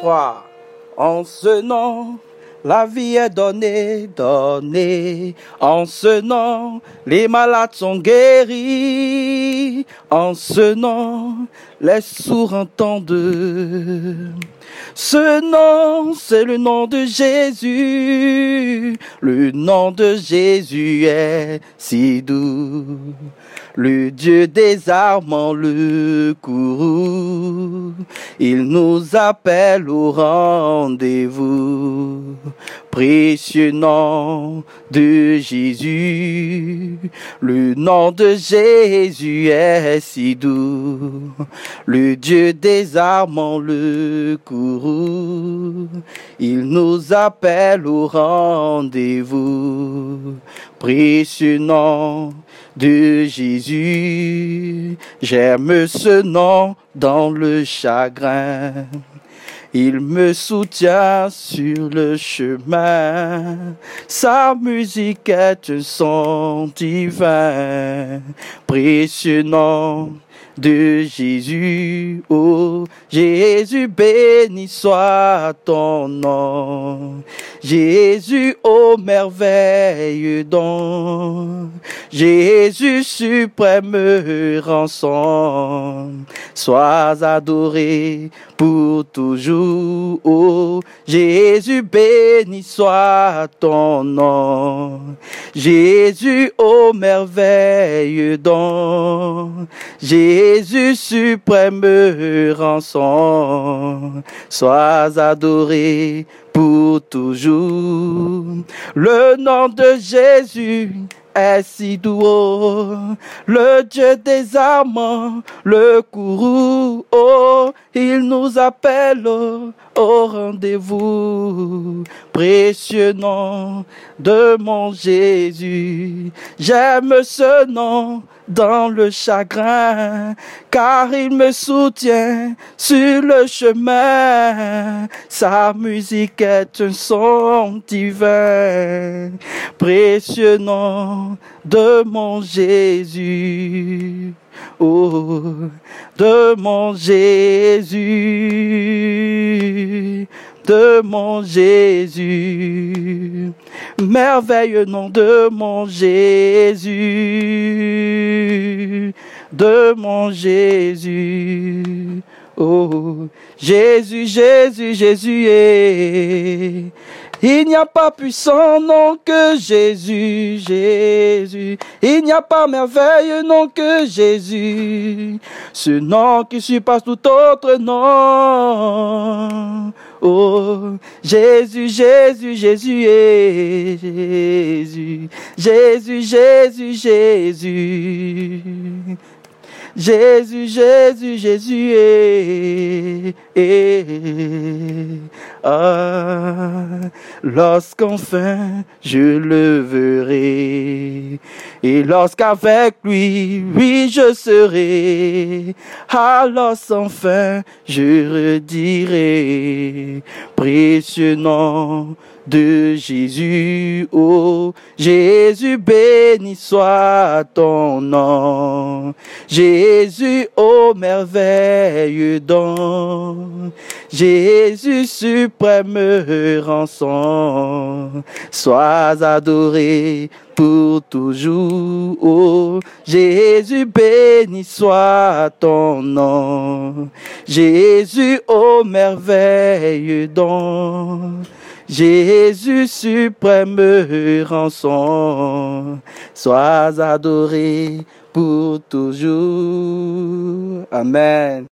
3. En ce nom, la vie est donnée, donnée. En ce nom, les malades sont guéris. En ce nom, les sourds entendent. Ce nom, c'est le nom de Jésus. Le nom de Jésus est si doux. Le Dieu désarmant le courroux, il nous appelle au rendez-vous. Précieux nom de Jésus, le nom de Jésus est si doux. Le Dieu désarmant le courroux, il nous appelle au rendez-vous. Précieux nom de Jésus, j'aime ce nom dans le chagrin. Il me soutient sur le chemin. Sa musique est un son divin. Précieux nom de Jésus. Oh, Jésus, béni soit ton nom. Jésus, ô merveille don. Jésus, suprême rançon. Sois adoré pour toujours. Oh, Jésus, béni soit ton nom. Jésus, ô merveille don. Jésus, suprême rançon. Sois adoré pour toujours. Le nom de Jésus est si doux, le Dieu des amants, le courroux, oh, il nous appelle au rendez-vous. Précieux nom de mon Jésus, j'aime ce nom dans le chagrin, car il me soutient sur le chemin. Sa musique est un son divin, précieux nom de mon Jésus. Oh, de mon Jésus, de mon Jésus, merveilleux nom de mon Jésus, de mon Jésus. Oh, Jésus, Jésus, Jésus est. Il n'y a pas puissant nom que Jésus, Jésus. Il n'y a pas merveilleux nom que Jésus. Ce nom qui surpasse tout autre nom. Oh, Jésus, Jésus, Jésus est Jésus. Jésus, Jésus, Jésus. Jésus, Jésus, Jésus est. Ah, lorsqu'enfin je le verrai, et lorsqu'avec lui, oui, je serai, alors enfin je redirai, précieux nom de Jésus, oh Jésus, béni soit ton nom. Jésus, ô merveilleux don. Jésus, suprême rançon. Sois adoré pour toujours. Oh, Jésus, béni soit ton nom. Jésus, ô merveilleux don. Jésus suprême rançon, sois adoré pour toujours. Amen.